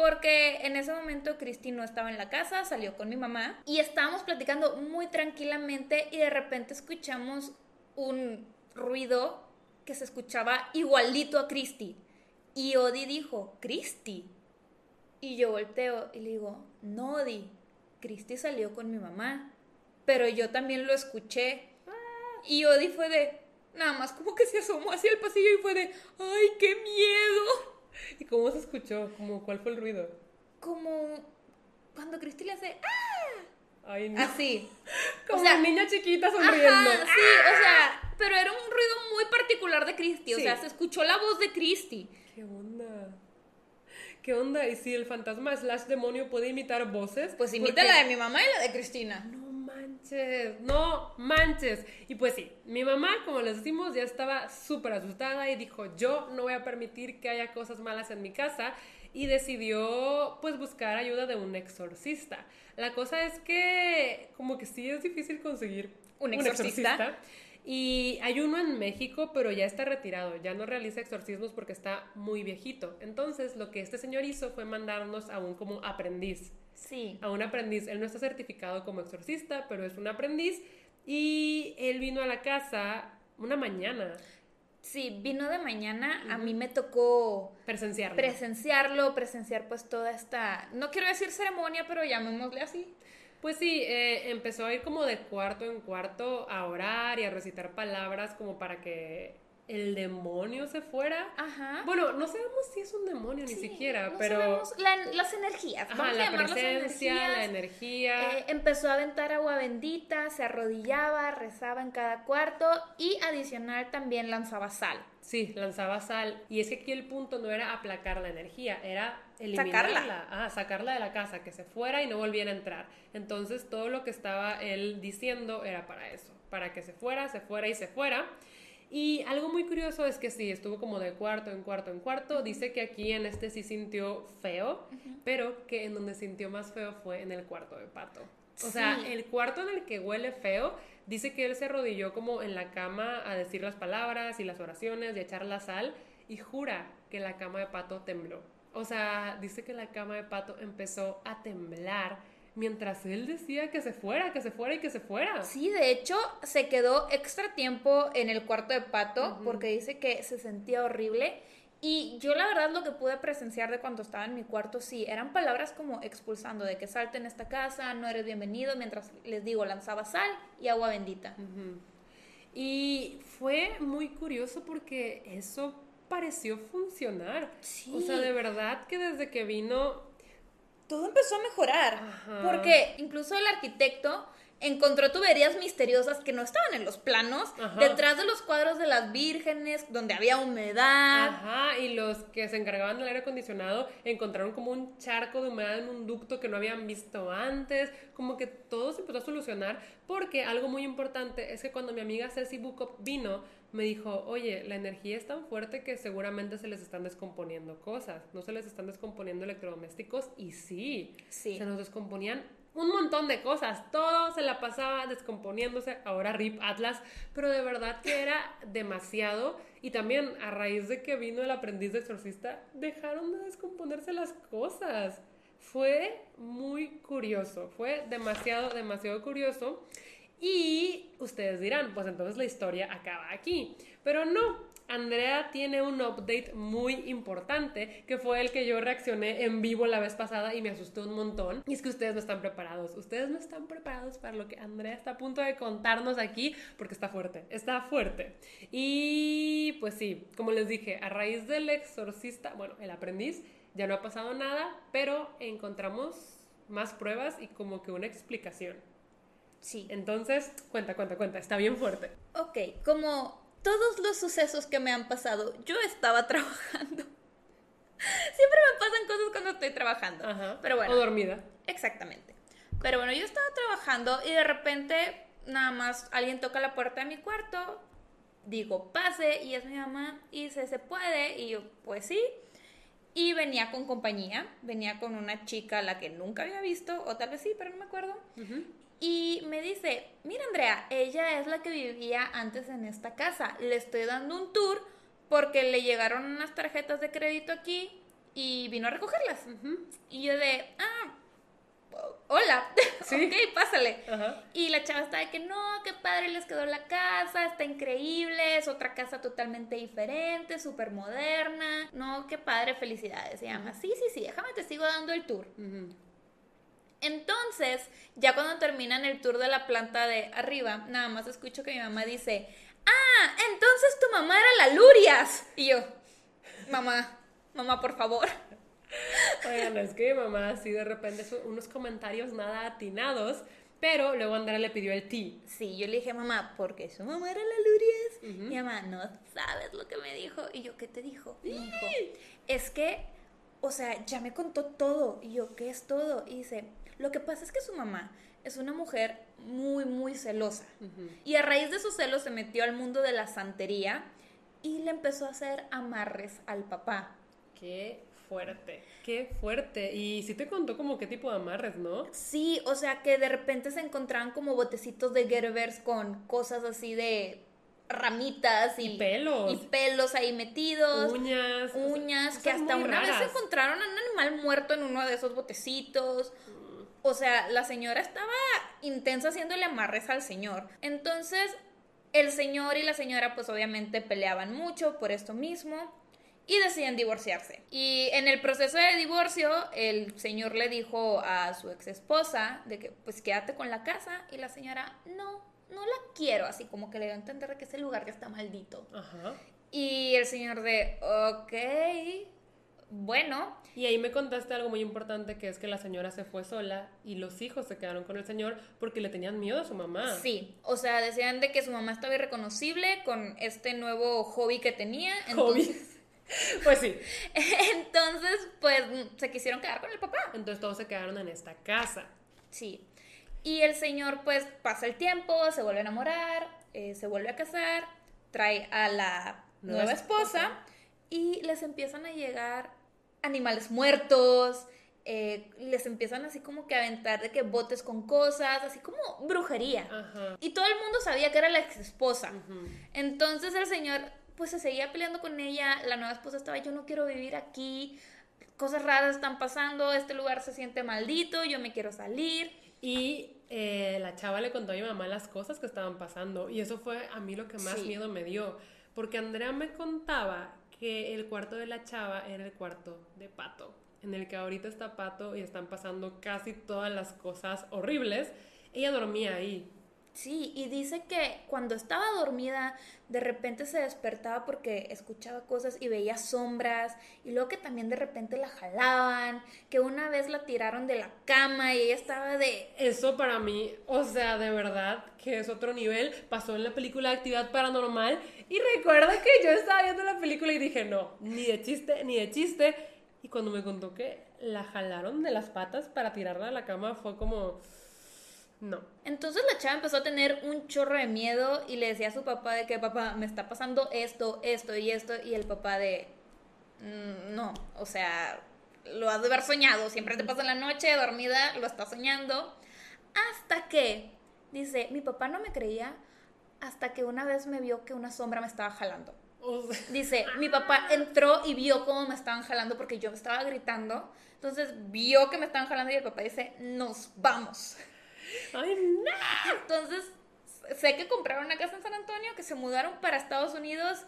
porque en ese momento Cristi no estaba en la casa, salió con mi mamá y estábamos platicando muy tranquilamente y de repente escuchamos un ruido que se escuchaba igualito a Cristi. Y Odi dijo, Cristi. Y yo volteo y le digo, no, Odi, Cristi salió con mi mamá. Pero yo también lo escuché. Y Odi fue de, nada más como que se asomó hacia el pasillo y fue de, ¡ay, qué miedo! ¿Y cómo se escuchó? ¿Cómo, ¿Cuál fue el ruido? Como cuando Cristi le hace, ¡ah! Ay, no. Así. Como o sea, niña chiquita sonriendo. Ajá, sí, o sea, pero era un ruido muy particular de Cristi. O Sí. sea, se escuchó la voz de Cristi. ¿Qué onda? ¿Qué onda? ¿Y si el fantasma slash demonio puede imitar voces? Pues imita Porque- la de mi mamá y la de Cristina. No manches, no manches. Y pues sí, mi mamá, como les decimos, ya estaba súper asustada y dijo, yo no voy a permitir que haya cosas malas en mi casa y decidió pues buscar ayuda de un exorcista. La cosa es que como que sí es difícil conseguir ¿Un exorcista? y hay uno en México, pero ya está retirado, ya no realiza exorcismos porque está muy viejito. Entonces, lo que este señor hizo fue mandarnos a un como aprendiz Sí. a un aprendiz. Él no está certificado como exorcista, pero es un aprendiz. Y él vino a la casa una mañana Sí, vino de mañana. A mí me tocó presenciarlo. presenciarlo, presenciar pues toda esta, no quiero decir ceremonia, pero llamémosle así. pues sí, eh, empezó a ir como de cuarto en cuarto a orar y a recitar palabras como para que el demonio se fuera. Ajá. Bueno, no sabemos si es un demonio ni siquiera, no pero... sabemos la- las energías. Ajá, Vamos la presencia, la energía. Eh, empezó a aventar agua bendita, se arrodillaba, rezaba en cada cuarto y adicional también lanzaba sal. Sí, lanzaba sal. Y es que aquí el punto no era aplacar la energía, era eliminarla. Sacarla. Ah, sacarla de la casa, que se fuera y no volviera a entrar. Entonces todo lo que estaba él diciendo era para eso, para que se fuera, se fuera y se fuera. Y algo muy curioso es que sí, estuvo como de cuarto en cuarto en cuarto. Dice que aquí en este sí sintió feo, pero que en donde sintió más feo fue en el cuarto de pato. O sea, el cuarto en el que huele feo, dice que él se arrodilló como en la cama a decir las palabras y las oraciones y a echar la sal y jura que la cama de pato tembló. O sea, dice que la cama de pato empezó a temblar mientras él decía que se fuera, que se fuera y que se fuera. Sí, de hecho, se quedó extra tiempo en el cuarto de pato porque dice que se sentía horrible. Y yo la verdad lo que pude presenciar de cuando estaba en mi cuarto, sí, eran palabras como expulsando de que salte en esta casa, no eres bienvenido, mientras les digo, lanzaba sal y agua bendita. Y fue muy curioso porque eso pareció funcionar. Sí. O sea, de verdad que desde que vino Todo empezó a mejorar, Ajá. porque incluso el arquitecto encontró tuberías misteriosas que no estaban en los planos, Ajá. detrás de los cuadros de las vírgenes, donde había humedad. Ajá, y los que se encargaban del aire acondicionado encontraron como un charco de humedad en un ducto que no habían visto antes, como que todo se empezó a solucionar, porque algo muy importante es que cuando mi amiga Ceci Bukop vino, me dijo, oye, la energía es tan fuerte que seguramente se les están descomponiendo cosas, no se les están descomponiendo electrodomésticos, y sí, Sí. se nos descomponían un montón de cosas, todo se la pasaba descomponiéndose, ahora RIP Atlas, pero de verdad que era demasiado y también a raíz de que vino el aprendiz de exorcista, dejaron de descomponerse las cosas. Fue muy curioso, fue demasiado, demasiado curioso. Y ustedes dirán, pues entonces la historia acaba aquí. Pero no, Andrea tiene un update muy importante, que fue el que yo reaccioné en vivo la vez pasada y me asustó un montón. Y es que ustedes no están preparados, ustedes no están preparados para lo que Andrea está a punto de contarnos aquí, porque está fuerte, está fuerte. Y pues sí, como les dije, a raíz del exorcista, bueno, el aprendiz, ya no ha pasado nada, pero encontramos más pruebas y como que una explicación. Sí. Entonces, cuenta, cuenta, cuenta, está bien fuerte. Ok, como todos los sucesos que me han pasado, yo estaba trabajando. Siempre me pasan cosas cuando estoy trabajando. Ajá. Pero bueno. O dormida. Exactamente. Pero bueno, yo estaba trabajando y de repente nada más alguien toca la puerta de mi cuarto, digo, pase, y es mi mamá, y dice, ¿se puede? Y yo, pues sí. Y venía con compañía, venía con una chica a la que nunca había visto, o tal vez sí, pero no me acuerdo. Y me dice, mira Andrea, ella es la que vivía antes en esta casa. Le estoy dando un tour porque le llegaron unas tarjetas de crédito aquí y vino a recogerlas. Y yo de, ah, hola, Sí. ok, pásale. Ajá. Y la chava está de que no, qué padre les quedó la casa, está increíble, es otra casa totalmente diferente, súper moderna. No, qué padre, felicidades. Se llama, sí, sí, sí, déjame te sigo dando el tour. Entonces, ya cuando terminan el tour de la planta de arriba, nada más escucho que mi mamá dice, ah, entonces tu mamá era la Lurias. Y yo, mamá, mamá, por favor. Oigan, es que mi mamá así de repente unos comentarios nada atinados, pero luego Andrea le pidió el ti. Sí, yo le dije, mamá, porque su mamá era la Lurias. Mi mamá, no sabes lo que me dijo. Y yo, ¿qué te dijo? Me dijo, es que, o sea, ya me contó todo. Y yo, ¿qué es todo? Y dice, lo que pasa es que su mamá es una mujer muy, muy celosa. Y a raíz de sus celos se metió al mundo de la santería y le empezó a hacer amarres al papá. Qué fuerte, qué fuerte. Y sí te contó como qué tipo de amarres, ¿no? Sí, o sea que de repente se encontraban como botecitos de Gerbers con cosas así de ramitas y, Y pelos. y pelos ahí metidos, Uñas. uñas, que hasta una vez raras. encontraron a un animal muerto en uno de esos botecitos. O sea, la señora estaba intensa haciéndole amarres al señor. Entonces, el señor y la señora pues obviamente peleaban mucho por esto mismo y deciden divorciarse. Y en el proceso de divorcio, el señor le dijo a su ex esposa de que pues quédate con la casa y la señora no, no la quiero, así como que le dio a entender que ese lugar ya está maldito. Ajá. Y el señor de, ok, bueno, Y ahí me contaste algo muy importante que es que la señora se fue sola y los hijos se quedaron con el señor porque le tenían miedo a su mamá. sí, o sea, decían de que su mamá estaba irreconocible con este nuevo hobby que tenía. Hobby. Entonces, Pues sí. entonces pues se quisieron quedar con el papá. Entonces todos se quedaron en esta casa. Sí. Y el señor pues pasa el tiempo, se vuelve a enamorar, eh, se vuelve a casar, trae a la Nueva nueva, esposa, y les empiezan a llegar animales muertos, eh, les empiezan así como que a aventar de que botes con cosas, así como brujería. Ajá. Y todo el mundo sabía que era la ex esposa. Entonces el señor pues se seguía peleando con ella, la nueva esposa estaba, yo no quiero vivir aquí, cosas raras están pasando, este lugar se siente maldito, yo me quiero salir. Y eh, la chava le contó a mi mamá las cosas que estaban pasando. Y eso fue a mí lo que más Sí. miedo me dio. Porque Andrea me contaba que el cuarto de la chava era el cuarto de Pato. En el que ahorita está Pato y están pasando casi todas las cosas horribles. Ella dormía ahí. Sí, y dice que cuando estaba dormida, de repente se despertaba porque escuchaba cosas y veía sombras, y luego que también de repente la jalaban, que una vez la tiraron de la cama y ella estaba de... Eso para mí, o sea, de verdad que es otro nivel. Pasó en la película Actividad Paranormal. Y recuerdo que yo estaba viendo la película y dije, no, ni de chiste, ni de chiste. Y cuando me contó que la jalaron de las patas para tirarla a la cama, fue como, no. Entonces la chava empezó a tener un chorro de miedo y le decía a su papá de que papá me está pasando esto, esto y esto y el papá de "Mm, no, o sea, lo has de haber soñado, siempre te pasa en la noche dormida, lo estás soñando, hasta que dice, mi papá no me creía hasta que una vez me vio que una sombra me estaba jalando. Dice, mi papá entró y vio cómo me estaban jalando porque yo estaba gritando. Entonces vio que me estaban jalando y el papá dice, nos vamos. ay, no. Entonces, sé que compraron una casa en San Antonio, que se mudaron para Estados Unidos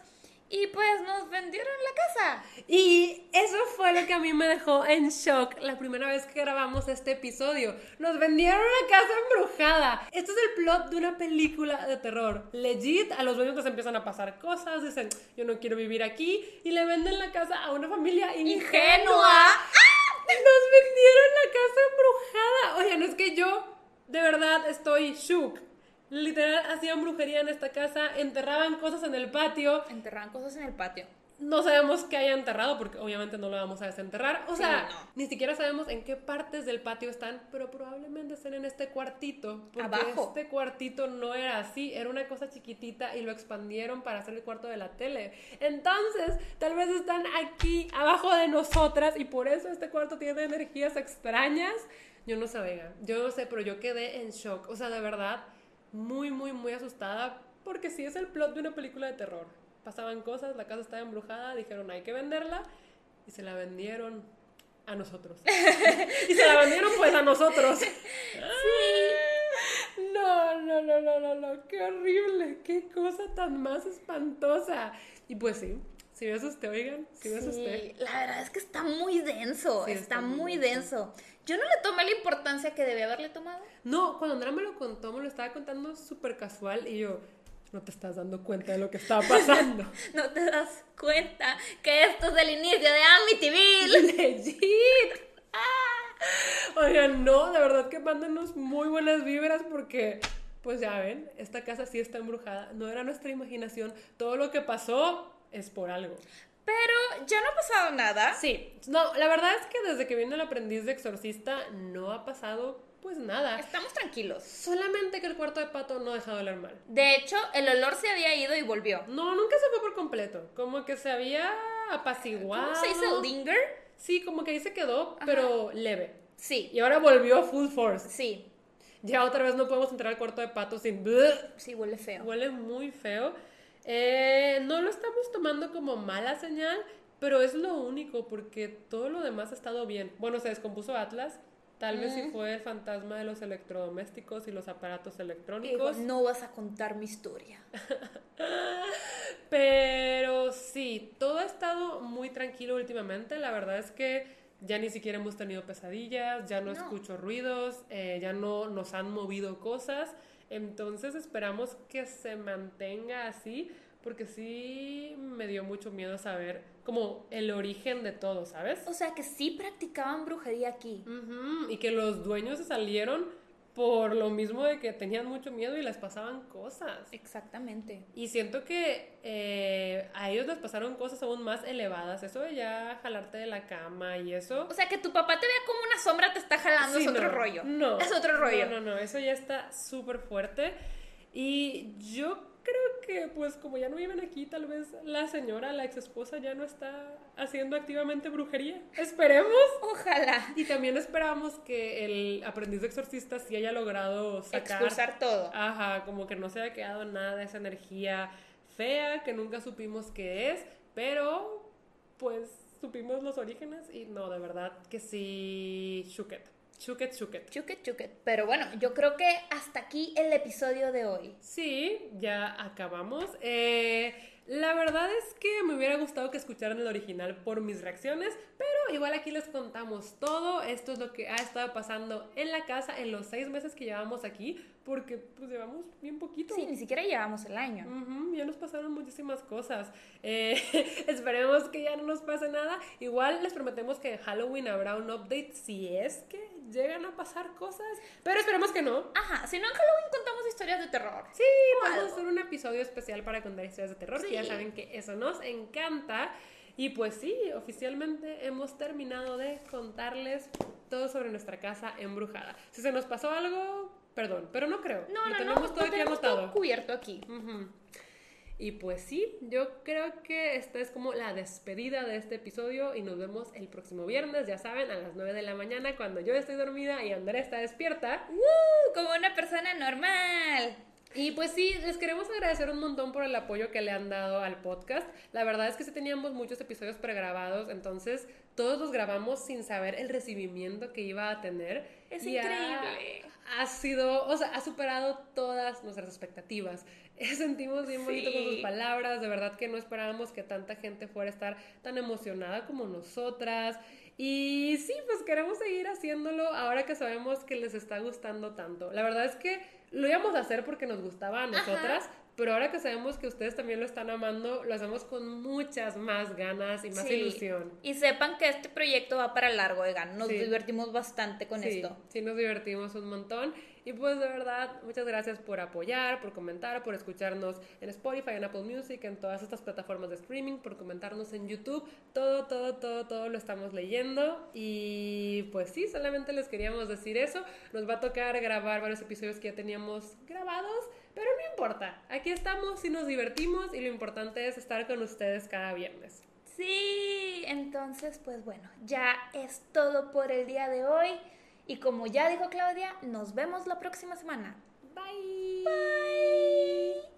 y pues nos vendieron la casa. Y eso fue lo que a mí me dejó en shock la primera vez que grabamos este episodio. Nos vendieron una casa embrujada. Esto es el plot de una película de terror. Legit, a los dueños les empiezan a pasar cosas, dicen, yo no quiero vivir aquí, y le venden la casa a una familia ingenua. Ingenua. Nos vendieron la casa embrujada. Oigan, es que yo de verdad estoy shook. Literal, hacían brujería en esta casa, enterraban cosas en el patio. Enterraban cosas en el patio. No sabemos qué haya enterrado porque obviamente no lo vamos a desenterrar. O Sí, sea, no. ni siquiera sabemos en qué partes del patio están, pero probablemente estén en este cuartito. Porque Abajo. este cuartito no era así, era una cosa chiquitita y lo expandieron para hacer el cuarto de la tele. Entonces, tal vez están aquí abajo de nosotras y por eso este cuarto tiene energías extrañas. Yo no oigan, yo no sé, pero yo quedé en shock. O sea, de verdad, muy, muy, muy asustada porque sí es el plot de una película de terror. Pasaban cosas, la casa estaba embrujada, dijeron hay que venderla y se la vendieron a nosotros. y se la vendieron pues a nosotros. No, no, no, no, no, no, qué horrible, qué cosa tan más espantosa. Y pues sí, si me asusté, oigan, si me asusté. La verdad es que está muy denso, está, muy denso. Yo no le tomé la importancia que debía haberle tomado. No, cuando Andrea me lo contó, me lo estaba contando súper casual y yo, no te estás dando cuenta de lo que estaba pasando. no te das cuenta que esto es el inicio de Amityville. Legit. Oigan, no, de verdad que mándenos muy buenas vibras porque, pues ya ven, esta casa sí está embrujada. No era nuestra imaginación. Todo lo que pasó es por algo. Pero ya no ha pasado nada. Sí, no, la verdad es que desde que vino el aprendiz de exorcista no ha pasado pues nada. Estamos tranquilos. Solamente que el cuarto de pato no ha dejado de oler mal. De hecho, el olor se había ido y volvió. No, nunca se fue por completo. Como que se había apaciguado. ¿Cómo se dice linger? Sí, como que ahí se quedó, pero leve. Sí. Y ahora volvió a full force. Sí. Ya otra vez no podemos entrar al cuarto de pato sin... Sí, huele feo. Huele muy feo. Eh, no lo estamos tomando como mala señal, pero es lo único, porque todo lo demás ha estado bien. Bueno, se descompuso Atlas. Tal vez sí fue el fantasma de los electrodomésticos y los aparatos electrónicos. no vas a contar mi historia. Pero sí, todo ha estado muy tranquilo últimamente. La verdad es que ya ni siquiera hemos tenido pesadillas, ya no, escucho ruidos, eh, ya no nos han movido cosas. Entonces esperamos que se mantenga así, porque sí me dio mucho miedo saber como el origen de todo, ¿sabes? O sea, que sí practicaban brujería aquí. Y que los dueños se salieron por lo mismo de que tenían mucho miedo y les pasaban cosas. Exactamente. Y siento que eh, a ellos les pasaron cosas aún más elevadas. Eso de ya jalarte de la cama y eso. O sea, que tu papá te vea como una sombra te está jalando es otro rollo. No. Es otro rollo. No, no, no. Eso ya está súper fuerte. Y yo creo que pues como ya no viven aquí, tal vez la señora, la ex esposa ya no está haciendo activamente brujería. Esperemos. Ojalá. Y también esperamos que el aprendiz de exorcista sí haya logrado sacar... Expulsar todo. Ajá, como que no se haya quedado nada de esa energía fea que nunca supimos qué es, pero pues supimos los orígenes y no, de verdad que sí, Shuket. Chuket, chuket. Chuket, chuket. Pero bueno, yo creo que hasta aquí el episodio de hoy. Sí, ya acabamos. Eh, la verdad es que me hubiera gustado que escucharan el original por mis reacciones, pero igual aquí les contamos todo. Esto es lo que ha estado pasando en la casa en los seis meses que llevamos aquí, porque pues llevamos bien poquito. Sí, ni siquiera llevamos el año. ya nos pasaron muchísimas cosas. Eh, esperemos que ya no nos pase nada. Igual les prometemos que en Halloween habrá un update si es que llegan a pasar cosas, pero esperemos que no. Ajá, si no en Halloween contamos historias de terror. Sí, vamos a hacer un episodio especial para contar historias de terror, que ya saben que eso nos encanta. Y pues sí, oficialmente hemos terminado de contarles todo sobre nuestra casa embrujada. Si se nos pasó algo, perdón, pero no creo. No, no, tenemos no, todo aquí anotado. Todo cubierto aquí. Y pues sí, yo creo que esta es como la despedida de este episodio y nos vemos el próximo viernes, ya saben, a las 9 de la mañana cuando yo estoy dormida y Andrea está despierta. ¡Uh! Como una persona normal. Y pues sí, les queremos agradecer un montón por el apoyo que le han dado al podcast. La verdad es que sí teníamos muchos episodios pregrabados, entonces todos los grabamos sin saber el recibimiento que iba a tener. Es increíble. Ha, sido, o sea, ha superado todas nuestras expectativas. Sentimos bien bonito con sus palabras, de verdad que no esperábamos que tanta gente fuera a estar tan emocionada como nosotras. Y sí, pues queremos seguir haciéndolo ahora que sabemos que les está gustando tanto. La verdad es que lo íbamos a hacer porque nos gustaba a nosotras, pero ahora que sabemos que ustedes también lo están amando, lo hacemos con muchas más ganas y más ilusión. Y sepan que este proyecto va para largo, oigan, nos divertimos bastante con esto. Sí, nos divertimos un montón. Y pues de verdad, muchas gracias por apoyar, por comentar, por escucharnos en Spotify, en Apple Music, en todas estas plataformas de streaming, por comentarnos en YouTube. Todo, todo, todo, todo lo estamos leyendo. Y pues sí, solamente les queríamos decir eso. Nos va a tocar grabar varios episodios que ya teníamos grabados, pero no importa. Aquí estamos y nos divertimos y lo importante es estar con ustedes cada viernes. Sí, entonces pues bueno, ya es todo por el día de hoy. Y como ya dijo Claudia, nos vemos la próxima semana. Bye. Bye.